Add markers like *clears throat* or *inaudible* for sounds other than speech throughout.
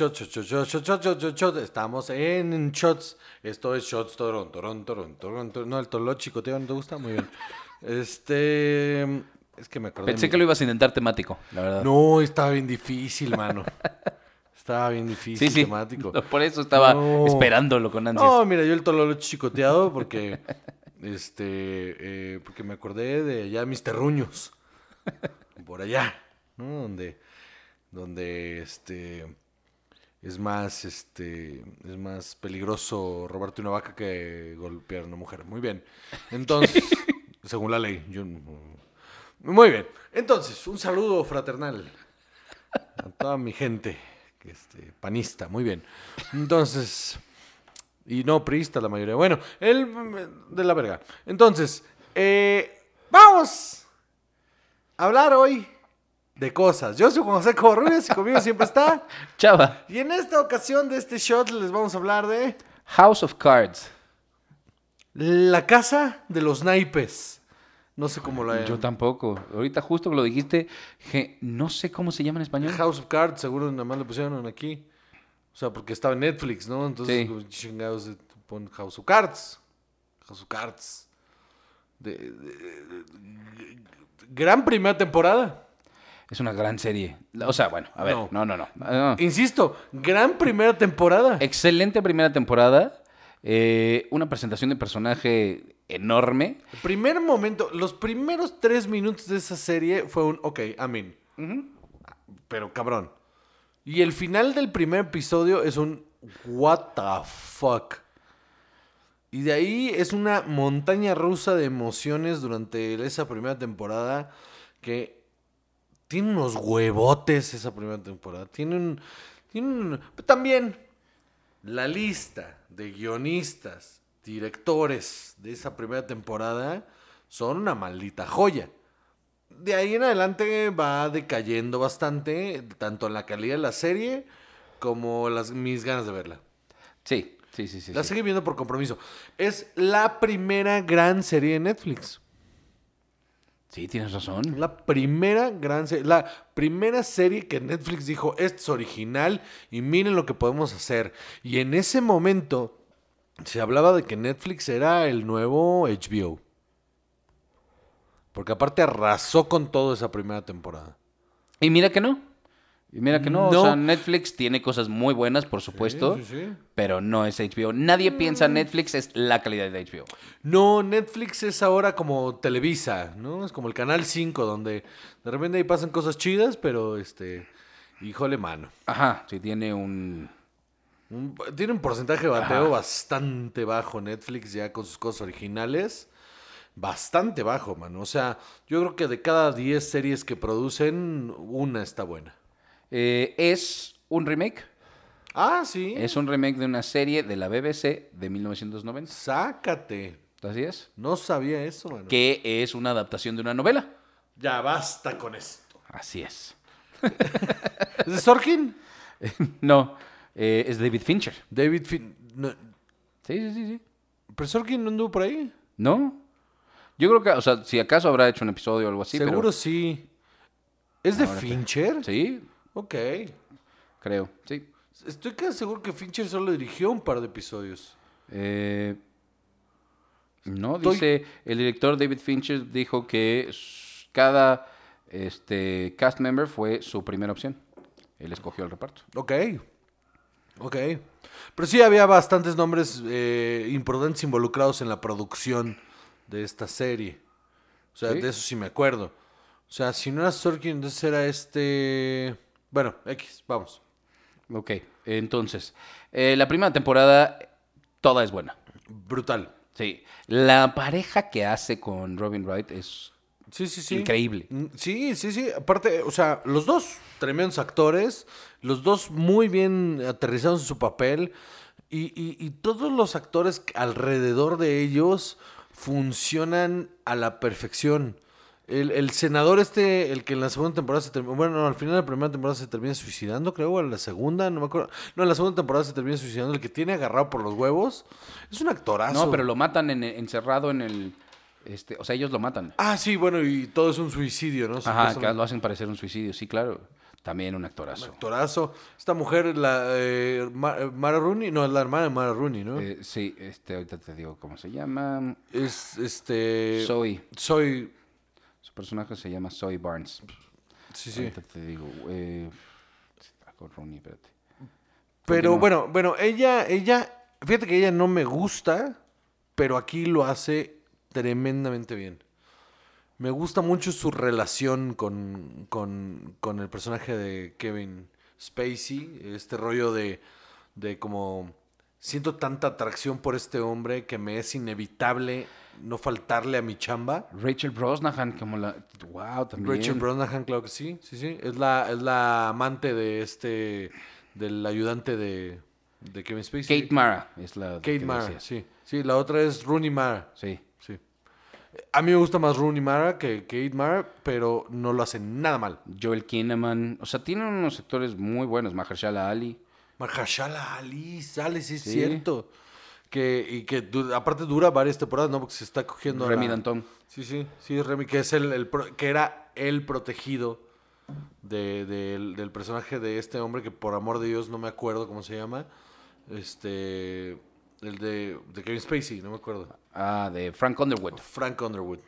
Shots, Shots, Shots, Shots, Shots, Shots, Shots. Estamos en Shots. Esto es Shots, Toron, Toron, Toron, Toron, Toron. No, el Tolo chicoteo, ¿no te gusta? Muy bien. Este... Es que me acordé. Pensé que lo ibas a intentar temático, la verdad. No, estaba bien difícil, mano. *laughs* Estaba bien difícil, sí, sí. temático. Por eso estaba No. esperándolo con ansias. No, mira, yo el tololo chicoteado porque, *laughs* este, eh, porque me acordé de allá mis terruños, *laughs* por allá, ¿no? Donde, donde, este, es más, este, es más peligroso robarte una vaca que golpear a una mujer. Muy bien. Entonces, *laughs* según la ley, yo, muy bien. Entonces, un saludo fraternal a toda mi gente, que este, panista, muy bien. Entonces, y no priista la mayoría. Bueno, mm, de la verga. Entonces, eh, vamos a hablar hoy de cosas. Yo soy Juan José Covarrubias y conmigo siempre está. *laughs* Chava, Y en esta ocasión de este shot les vamos a hablar de House of Cards. la casa de los naipes. No sé cómo la Yo tampoco. Ahorita justo que lo dijiste, je- no sé cómo se llama en español. House of Cards, seguro nada más le pusieron aquí. O sea, porque estaba en Netflix, ¿no? Entonces, Sí. chingados, eh, pon House of Cards. House of Cards. De- de- de- gran primera temporada. Es una gran serie. O sea, bueno, a ver, No. no, no, no. no. Insisto, gran primera temporada. Excelente primera temporada. eh, una presentación de personaje enorme. El primer momento, los primeros tres minutos de esa serie fue un, ok, amén. Pero cabrón. Y el final del primer episodio es un, what the fuck. Y de ahí es una montaña rusa de emociones durante esa primera temporada que tiene unos huevotes esa primera temporada. Tiene un... Tiene un- también la lista de guionistas, directores de esa primera temporada son una maldita joya. De ahí en adelante va decayendo bastante, tanto en la calidad de la serie como las, mis ganas de verla. Sí, sí, sí, sí. la sí. seguí viendo por compromiso. Es la primera gran serie de Netflix. Sí, tienes razón. La primera gran serie, la primera serie que Netflix dijo, esto es original y miren lo que podemos hacer. Y en ese momento se hablaba de que Netflix era el nuevo HBO. Porque aparte arrasó con todo esa primera temporada. Y mira que no. Y mira que no. No. O sea, Netflix tiene cosas muy buenas, por supuesto. Sí, sí, sí. Pero no es HBO. Nadie piensa Netflix es la calidad de HBO. No, Netflix es ahora como Televisa, ¿no? Es como el Canal 5, donde de repente ahí pasan cosas chidas, pero este, híjole mano. Ajá, sí tiene un... Un- Tiene un porcentaje de bateo Ajá. bastante bajo Netflix ya con sus cosas originales. Bastante bajo, mano. O sea, yo creo que de cada 10 series que producen, una está buena. Eh, es un remake. Ah, sí. Es un remake de una serie de la BBC de 1990. Sácate. Así es. No sabía eso, mano. Que es una adaptación de una novela. Ya basta con esto. Así es. *laughs* ¿Es de Sorkin? *laughs* no, eh, es David Fincher. David Fin... no, Sí, sí, sí, sí. ¿Pero Sorkin no anduvo por ahí? ¿No? Yo creo que, o sea, si acaso habrá hecho un episodio o algo así, Seguro pero... sí. ¿Es de Ahora te- Fincher? Sí, Ok. creo, sí. Estoy casi seguro que Fincher solo dirigió un par de episodios. Eh, no, Estoy- dice, el director David Fincher dijo que cada este, cast member fue su primera opción. Él escogió el reparto. Ok. Ok. Pero sí había bastantes nombres eh, importantes involucrados en la producción de esta serie. O sea, ¿Sí? de eso sí me acuerdo. O sea, si no era Sorkin, entonces era este... Bueno, X, vamos. Ok, entonces, eh, la primera temporada, toda es buena. Brutal. Sí, la pareja que hace con Robin Wright es Sí, sí, sí. increíble. Mm, Sí, sí, sí. Aparte, o sea, los dos tremendos actores, los dos muy bien aterrizados en su papel y, y- y todos los actores alrededor de ellos funcionan a la perfección. El, el senador este, el que en la segunda temporada se termina, bueno, no, al final de la primera temporada se termina suicidando, creo, o en la segunda, no me acuerdo. No, en la segunda temporada se termina suicidando, el que tiene agarrado por los huevos, es un actorazo. No, pero lo matan en- encerrado en el... Este, o sea, ellos lo matan. Ah, sí, bueno, y todo es un suicidio, ¿no? Ajá, que lo hacen parecer un suicidio, sí, claro. También un actorazo. Actorazo. Esta mujer, la eh, eh, Mara Rooney, no, es la hermana de Mara Rooney, ¿no? Eh, sí, este, ahorita te digo cómo se llama. es este. Zoe. Soy. Su personaje se llama Zoe Barnes. Sí, sí. Ahorita te digo. Eh, con Rooney, espérate. Pero bueno, bueno, ella, ella, fíjate que ella no me gusta, pero aquí lo hace tremendamente bien. Me gusta mucho su relación con, con, con el personaje de Kevin Spacey, este rollo de, de como siento tanta atracción por este hombre que me es inevitable no faltarle a mi chamba. Rachel Brosnahan, como la. Wow, también. Rachel Brosnahan, claro que sí, sí, sí. Es la, es la amante de este, del ayudante de, de Kevin Spacey. Kate Mara es la. Kate Mara, sí. Sí, la otra es Rooney Mara. Sí. Sí. A mí me gusta más Rooney Mara que Kate Mara, pero no lo hacen nada mal. Joel Kinnaman. O sea, tienen unos actores muy buenos. Mahershala Ali. Mahershala Ali, sale, sí es Sí. cierto. Que, y que du- aparte dura varias temporadas, ¿no? Porque se está cogiendo Remy la- Danton. Sí, sí, sí, Remy, que es el, el pro- que era el protegido de- del, del personaje de este hombre que por amor de Dios no me acuerdo cómo se llama. Este, el de, de Kevin Spacey, no me acuerdo. Ah, de Frank Underwood. Frank Underwood.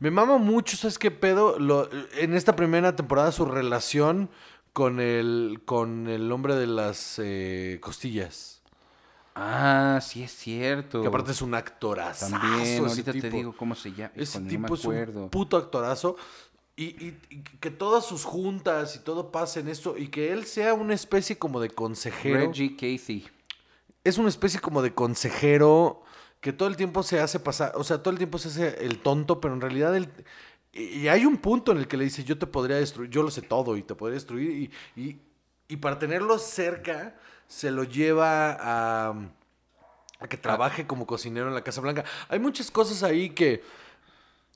Me mama mucho, ¿sabes qué pedo? Lo- en esta primera temporada su relación con el, con el hombre de las eh, costillas. Ah, sí es cierto. Que aparte es un actorazo. También, ahorita te digo cómo se llama. Ese tipo no me es un puto actorazo. Y, y- y que todas sus juntas y todo pase en esto. Y que él sea una especie como de consejero. Reggie Casey. Es una especie como de consejero que todo el tiempo se hace pasar. O sea, todo el tiempo se hace el tonto, pero en realidad él. Y hay un punto en el que le dice: Yo te podría destruir, yo lo sé todo y te podría destruir. Y para tenerlo cerca, se lo lleva a, a que trabaje como cocinero en la Casa Blanca. Hay muchas cosas ahí que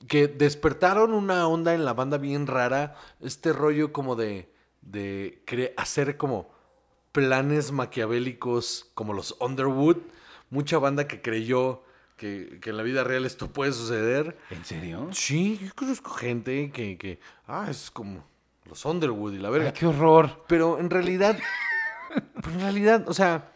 que despertaron una onda en la banda bien rara, este rollo como de, de cre- hacer como planes maquiavélicos como los Underwood, mucha banda que creyó que, que en la vida real esto puede suceder. ¿En serio? Sí, yo conozco gente que, que ah, es como los Underwood y la verga. Ay, qué horror. Pero en realidad, pero en realidad, o sea,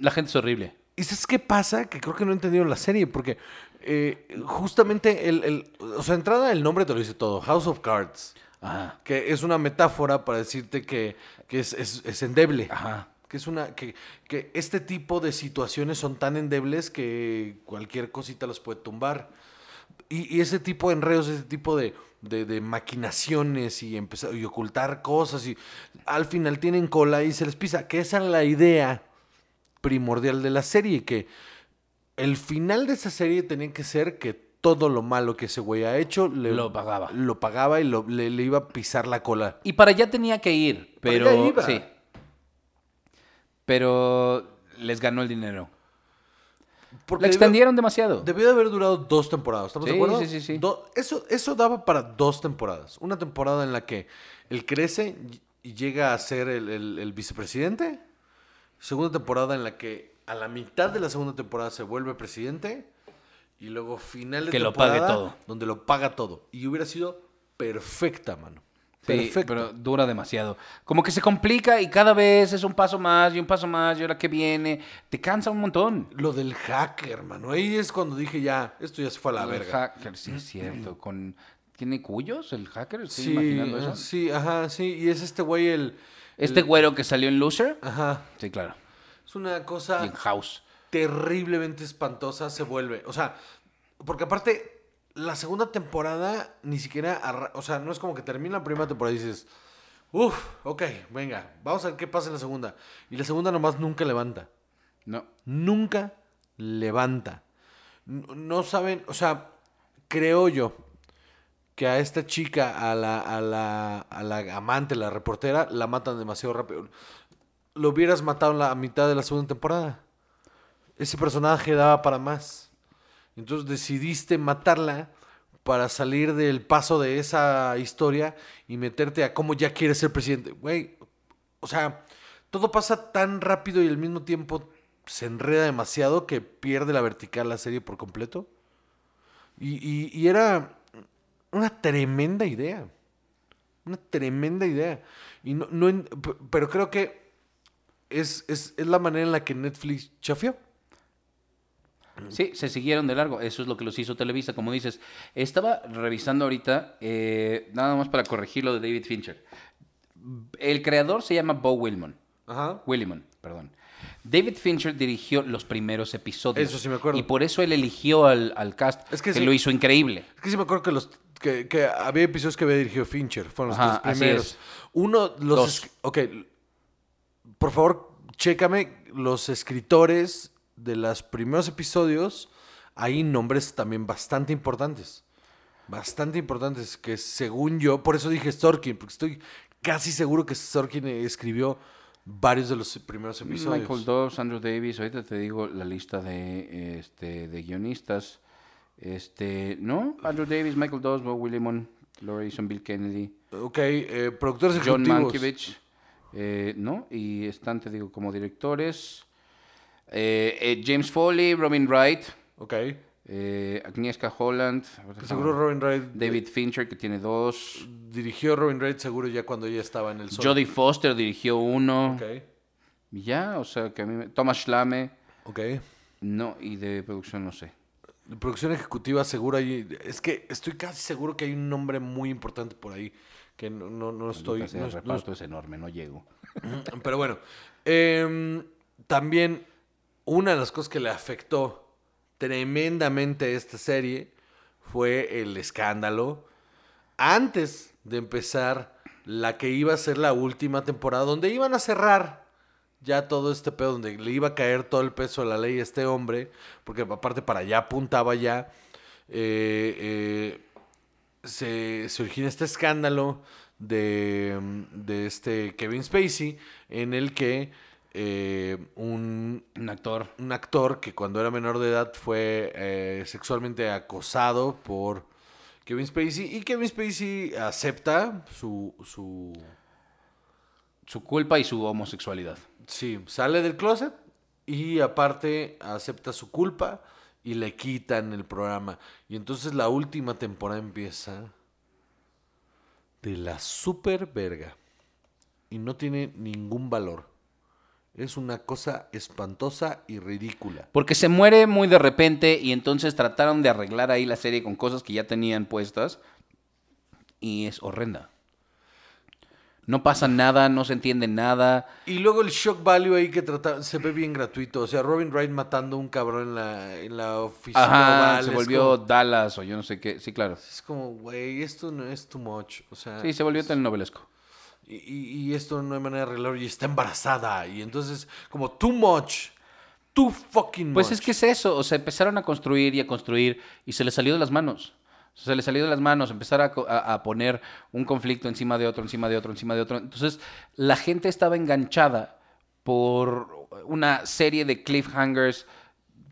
La gente es horrible. ¿Y sabes qué pasa? Que creo que no he entendido la serie, porque eh, justamente el, el- O sea, entrada el nombre te lo dice todo, House of Cards, Ajá. que es una metáfora para decirte que, que es, es- es endeble. Ajá. Que es una. Que, que este tipo de situaciones son tan endebles que cualquier cosita los puede tumbar. Y, y ese tipo de enredos, ese tipo de, de- de maquinaciones y empezar y ocultar cosas y al final tienen cola y se les pisa. Que esa es la idea primordial de la serie, que el final de esa serie tenía que ser que todo lo malo que ese güey ha hecho le- Lo pagaba. Lo pagaba y lo- le, le iba a pisar la cola. Y para allá tenía que ir, Para pero allá iba. sí. Pero les ganó el dinero. Porque La debió- extendieron demasiado. Debió de haber durado dos temporadas, ¿estamos de acuerdo? sí, sí, sí. Do- eso, eso daba para dos temporadas. Una temporada en la que él crece y- llega a ser el, el- el vicepresidente. Segunda temporada en la que a la mitad de la segunda temporada se vuelve presidente. Y luego final de Que lo temporada pague todo. donde lo paga todo. Y hubiera sido perfecta, mano. Sí, Perfecta. pero dura demasiado. Como que se complica y cada vez es un paso más y un paso más y ahora que viene. Te cansa un montón. Lo del hacker, mano. Ahí es cuando dije ya, esto ya se fue a la El verga. hacker, sí, es cierto. *clears throat* Con... ¿Tiene cuyos el hacker? Estoy Sí, imaginando eso. sí, ajá, sí. Y es este güey el... Este el- güero que salió en Loser. Ajá. Sí, claro. Es una Y cosa en House. terriblemente espantosa se vuelve. O sea, porque aparte, la segunda temporada ni siquiera. O sea, no es como que termina la primera temporada y dices, uff, ok, venga, vamos a ver qué pasa en la segunda. Y la segunda nomás nunca levanta. No. Nunca levanta. No saben, o sea, creo yo que a esta chica, a la, a la, a la amante, la reportera, la matan demasiado rápido. Lo hubieras matado en la mitad de la segunda temporada. Ese personaje daba para más. Entonces decidiste matarla para salir del paso de esa historia y meterte a cómo ya quieres ser presidente. Güey, o sea, todo pasa tan rápido y al mismo tiempo se enreda demasiado que pierde la vertical la serie por completo. Y, y- y era una tremenda idea. Una tremenda idea. Y no, no pero creo que es, es, es la manera en la que Netflix chafió. Sí, se siguieron de largo. Eso es lo que los hizo Televisa, como dices. Estaba revisando ahorita, eh, nada más para corregir lo de David Fincher. El creador se llama Bo Willimon. Ajá. Willimon, perdón. David Fincher dirigió los primeros episodios. Eso sí me acuerdo. Y por eso él eligió al, al cast, Es que que, sí. lo hizo increíble. Es que sí me acuerdo que los que, que había episodios que había dirigido Fincher. Fueron los Ajá, tres primeros. Uno, los. Dos. Ok. Por favor, chécame los escritores de los primeros episodios. Hay nombres también bastante importantes. Bastante importantes. Que según yo. Por eso dije Sorkin. Porque estoy casi seguro que Sorkin eh, escribió varios de los primeros episodios. Michael Dobbs, Andrew Davis, ahorita te digo la lista de, este, de guionistas. Este, ¿no? Andrew Davis, Michael Dobbs, Bo Willimon, Laura Eason, Bill Kennedy, Ok, eh, productores John ejecutivos. Mankiewicz, eh, ¿no? Y están, te digo, como directores. Eh, eh, James Foley, Robin Wright, Ok. eh, Agnieszka Holland, Que seguro Robin Wright. David Fincher, que tiene dos. Dirigió Robin Wright seguro ya cuando ella estaba en el sol. Jodie Foster dirigió uno. Ok. Y ya, o sea, que a mí me... Thomas Schlamme, Ok. no, y de producción no sé. De producción ejecutiva seguro hay... Es que estoy casi seguro que hay un nombre muy importante por ahí. Que no, no, no estoy... No- el no- reparto es enorme, no llego. pero bueno. em, también una de las cosas que le afectó tremendamente a esta serie fue el escándalo. Antes de empezar la que iba a ser la última temporada, donde iban a cerrar ya todo este pedo, donde le iba a caer todo el peso de la ley a este hombre, porque aparte para allá apuntaba ya, eh, eh, se, se origina este escándalo de, de este Kevin Spacey, en el que eh, un, Un actor. un actor que cuando era menor de edad fue eh, sexualmente acosado por Kevin Spacey y Kevin Spacey acepta su, su Su culpa y su homosexualidad. sí, sale del closet y aparte acepta su culpa y le quitan el programa y entonces la última temporada empieza de la super verga y no tiene ningún valor. Es una cosa espantosa y ridícula. Porque se muere muy de repente y entonces trataron de arreglar ahí la serie con cosas que ya tenían puestas y es horrenda. No pasa nada, no se entiende nada. Y luego el shock value ahí que trata, se ve bien gratuito. O sea, Robin Wright matando a un cabrón en la, en la oficina. Ajá, oval, se volvió como- Dallas o yo no sé qué. Sí, claro. Es como, güey, esto no es too much. O sea, Sí, se volvió telenovelesco. Y, y- y esto no hay manera de arreglarlo. Y está embarazada. Y entonces, como too much. Too fucking Pues much. es que es eso, o sea, empezaron a construir y a construir y se les salió de las manos. Se les salió de las manos empezar a, co- a- a poner un conflicto encima de otro, encima de otro, encima de otro. Entonces, la gente estaba enganchada por una serie de cliffhangers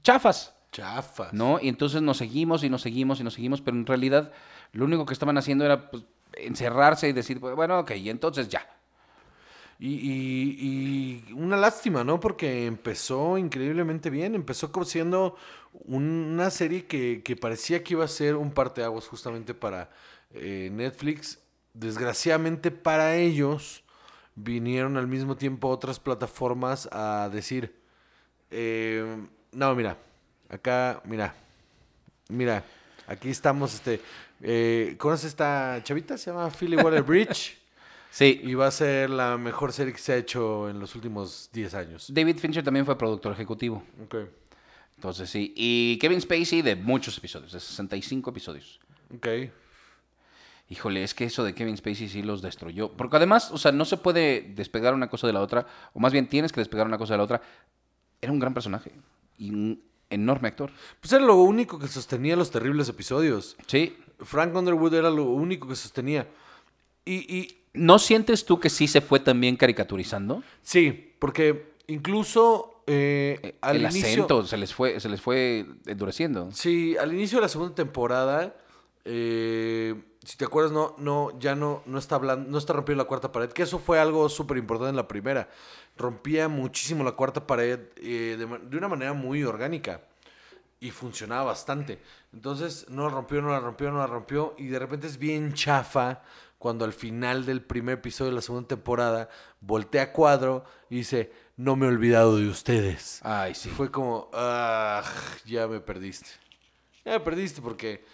chafas, Chafas. ¿no? Y entonces nos seguimos y nos seguimos y nos seguimos, pero en realidad lo único que estaban haciendo era pues, encerrarse y decir, bueno, ok, y entonces ya. Y, una lástima, ¿no? Porque empezó increíblemente bien. Empezó siendo una serie que, que parecía que iba a ser un parteaguas justamente para eh, Netflix. Desgraciadamente para ellos vinieron al mismo tiempo otras plataformas a decir, eh, no, mira, acá, mira, mira, aquí estamos, este, eh, ¿conoces esta chavita? Se llama Philly Water Bridge. *laughs* Sí, Y va a ser la mejor serie que se ha hecho en los últimos 10 años. David Fincher también fue productor ejecutivo. Ok. Entonces sí. Y Kevin Spacey de muchos episodios, de 65 episodios. Ok. Híjole, es que eso de Kevin Spacey sí los destruyó. Porque además, o sea, no se puede despegar una cosa de la otra, o más bien tienes que despegar una cosa de la otra. Era un gran personaje y un enorme actor. Pues era lo único que sostenía los terribles episodios. Sí. Frank Underwood era lo único que sostenía. Y, y ¿No sientes tú que sí se fue también caricaturizando? sí, porque incluso eh, al El inicio... acento se les fue, se les fue endureciendo. Sí, al inicio de la segunda temporada, eh, si te acuerdas, no, no, ya no, no está hablando, no está rompiendo la cuarta pared, que eso fue algo súper importante en la primera. Rompía muchísimo la cuarta pared eh, de, de una manera muy orgánica y funcionaba bastante. Entonces no la rompió, no la rompió, no la rompió y de repente es bien chafa cuando al final del primer episodio de la segunda temporada voltea a cuadro y dice, no me he olvidado de ustedes. Ay, sí. Y fue como, ah, ya me perdiste. Ya me perdiste porque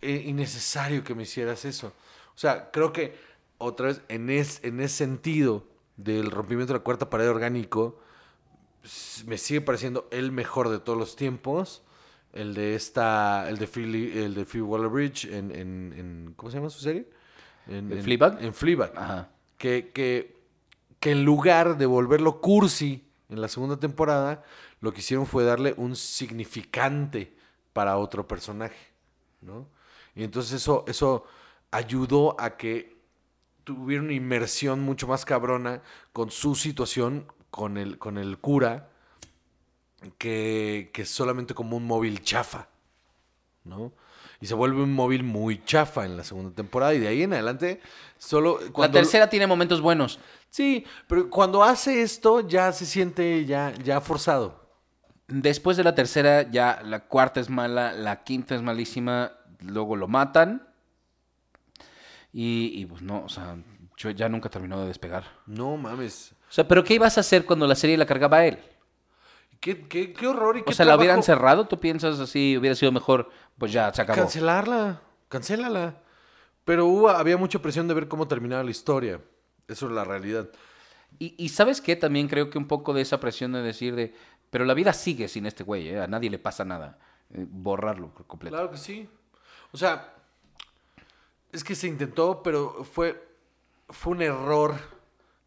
es innecesario que me hicieras eso. O sea, creo que otra vez, en, es, en ese sentido del rompimiento de la cuarta pared orgánico, me sigue pareciendo el mejor de todos los tiempos. El de esta, el de Philly, el de Phoebe Waller-Bridge en, en, en- ¿cómo se llama su serie? En, ¿En en- Fleabag? En Fleabag Ajá. que, que, que en lugar de volverlo cursi en la segunda temporada, lo que hicieron fue darle un significante para otro personaje, ¿no? Y entonces eso, eso ayudó a que tuviera una inmersión mucho más cabrona con su situación, con el, con el cura, que, que solamente como un móvil chafa, ¿no? Y se vuelve un móvil muy chafa en la segunda temporada y de ahí en adelante solo... La tercera tiene momentos buenos. Sí, pero cuando hace esto ya se siente ya, ya forzado. Después de la tercera, ya la cuarta es mala, la quinta es malísima, luego lo matan. Y, y, pues no, o sea, yo ya nunca terminó de despegar. No mames. O sea, pero ¿qué ibas a hacer cuando la serie la cargaba a él? Qué, qué, qué horror y qué O sea, ¿la hubieran cerrado? ¿Tú piensas así? ¿Hubiera sido mejor? Pues ya, se acabó. Cancelarla, cancélala. Pero hubo, había mucha presión de ver cómo terminaba la historia. Eso es la realidad. Y, y ¿sabes qué? También creo que un poco de esa presión de decir de, pero la vida sigue sin este güey, ¿eh? a nadie le pasa nada. Eh, borrarlo por completo. Claro que sí. O sea, es que se intentó, pero fue, fue un error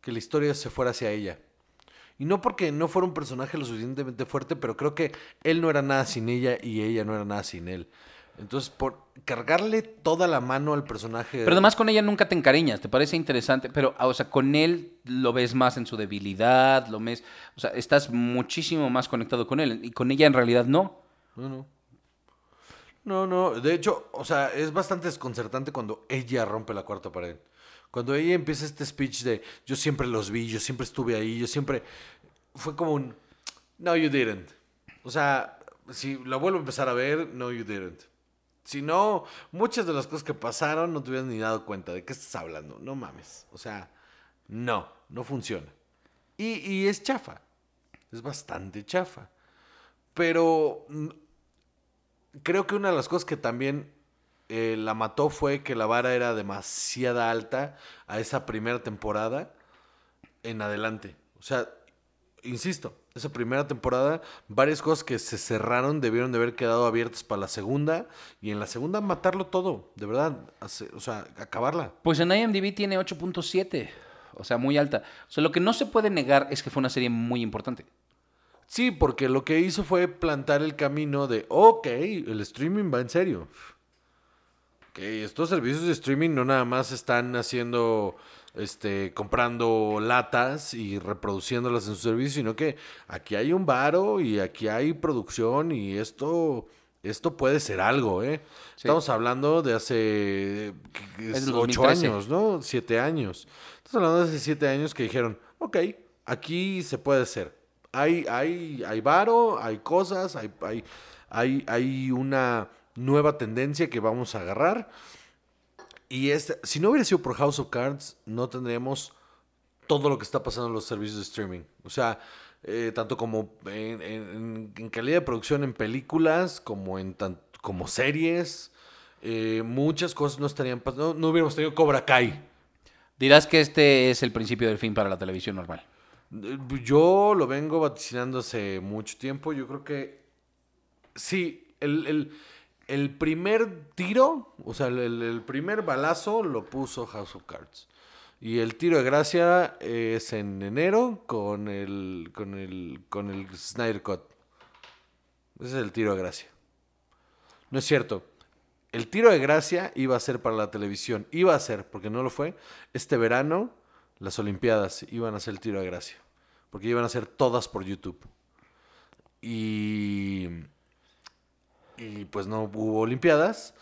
que la historia se fuera hacia ella. Y no porque no fuera un personaje lo suficientemente fuerte, pero creo que él no era nada sin ella y ella no era nada sin él. Entonces, por cargarle toda la mano al personaje. Pero además con ella nunca te encariñas, te parece interesante, pero ah, o sea, con él lo ves más en su debilidad, lo ves, o sea, estás muchísimo más conectado con él y con ella en realidad no. No, no. No, no. De hecho, o sea, es bastante desconcertante cuando ella rompe la cuarta pared. Cuando ella empieza este speech de yo siempre los vi, yo siempre estuve ahí, yo siempre. Fue como un. No, you didn't. O sea, si la vuelvo a empezar a ver, no, you didn't. Si no, muchas de las cosas que pasaron no te hubieras ni dado cuenta. ¿De qué estás hablando? No mames. O sea, no, no funciona. Y, y es chafa. Es bastante chafa. Pero mm, creo que una de las cosas que también eh, la mató fue que la vara era demasiada alta a esa primera temporada en adelante. O sea, insisto, esa primera temporada, varias cosas que se cerraron debieron de haber quedado abiertas para la segunda y en la segunda matarlo todo, de verdad, o sea, acabarla. Pues en IMDb tiene 8.7, o sea, muy alta. O sea, lo que no se puede negar es que fue una serie muy importante. Sí, porque lo que hizo fue plantar el camino de, ok, el streaming va en serio. Ok, estos servicios de streaming no nada más están haciendo, este, comprando latas y reproduciéndolas en su servicio, sino que aquí hay un varo y aquí hay producción y esto, esto puede ser algo, ¿eh? Sí. Estamos hablando de hace del ocho 2013. años, ¿no? Siete años. Estamos hablando de hace siete años que dijeron, ok, aquí se puede hacer. Hay, hay, hay varo, hay cosas, hay, hay, hay, hay una nueva tendencia que vamos a agarrar. Y este, si no hubiera sido por House of Cards, no tendríamos todo lo que está pasando en los servicios de streaming. O sea, eh, tanto como en, en- en calidad de producción en películas, como en tan- como series, eh, muchas cosas no estarían pasando. No, no hubiéramos tenido Cobra Kai. Dirás que este es el principio del fin para la televisión normal. Yo lo vengo vaticinando hace mucho tiempo. Yo creo que sí, el, el- el primer tiro, o sea, el, primer balazo lo puso House of Cards. Y el tiro de gracia es en enero con el, con el, con el Snyder Cut. Ese es el tiro de gracia. No es cierto. El tiro de gracia iba a ser para la televisión. Iba a ser, porque no lo fue. Este verano, las Olimpiadas iban a ser el tiro de gracia. Porque iban a ser todas por YouTube. Y. Y pues no hubo Olimpiadas.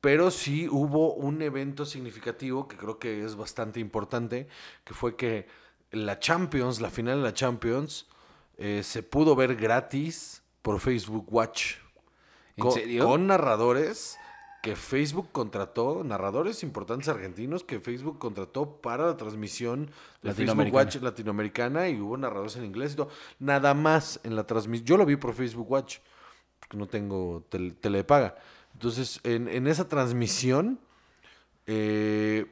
Pero sí hubo un evento significativo que creo que es bastante importante. Que fue que la Champions, la final de la Champions, eh, se pudo ver gratis por Facebook Watch. ¿En Co- serio? Con narradores que Facebook contrató, narradores importantes argentinos que Facebook contrató para la transmisión de Facebook. Watch latinoamericana y hubo narradores en inglés y todo. Nada más en la transmisión. Yo lo vi por Facebook Watch, porque no tengo tele, tele de paga. Entonces, en, en esa transmisión, eh,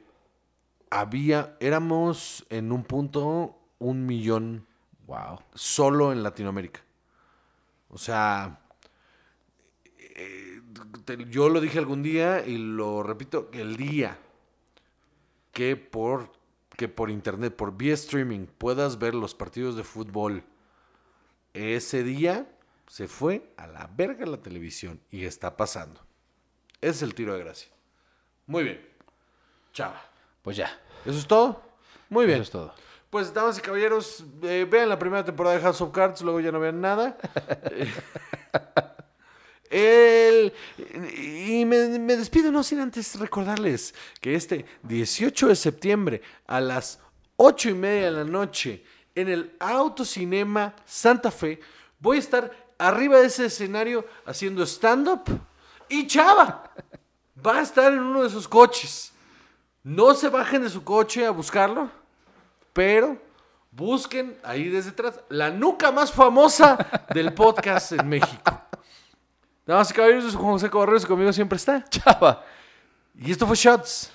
había, éramos en un punto un millón Wow. solo en Latinoamérica. O sea, eh, te- yo lo dije algún día y lo repito, el día que por, que por internet, por vía streaming, puedas ver los partidos de fútbol, ese día se fue a la verga la televisión y está pasando. Ese es el tiro de gracia. Muy bien. Chava. Pues ya. ¿Eso es todo? Muy bien. Eso es todo. Pues, damas y caballeros, eh, vean la primera temporada de House of Cards, luego ya no vean nada. *laughs* El- y me, me despido no sin antes recordarles que este 18 de septiembre a las 8 y media de la noche en el Autocinema Santa Fe voy a estar arriba de ese escenario haciendo stand-up y Chava va a estar en uno de sus coches. No se bajen de su coche a buscarlo, pero busquen ahí desde atrás la nuca más famosa del podcast en México. Damas y caballeros, José Cabarreros y conmigo siempre está. Chava. Y esto fue Shots.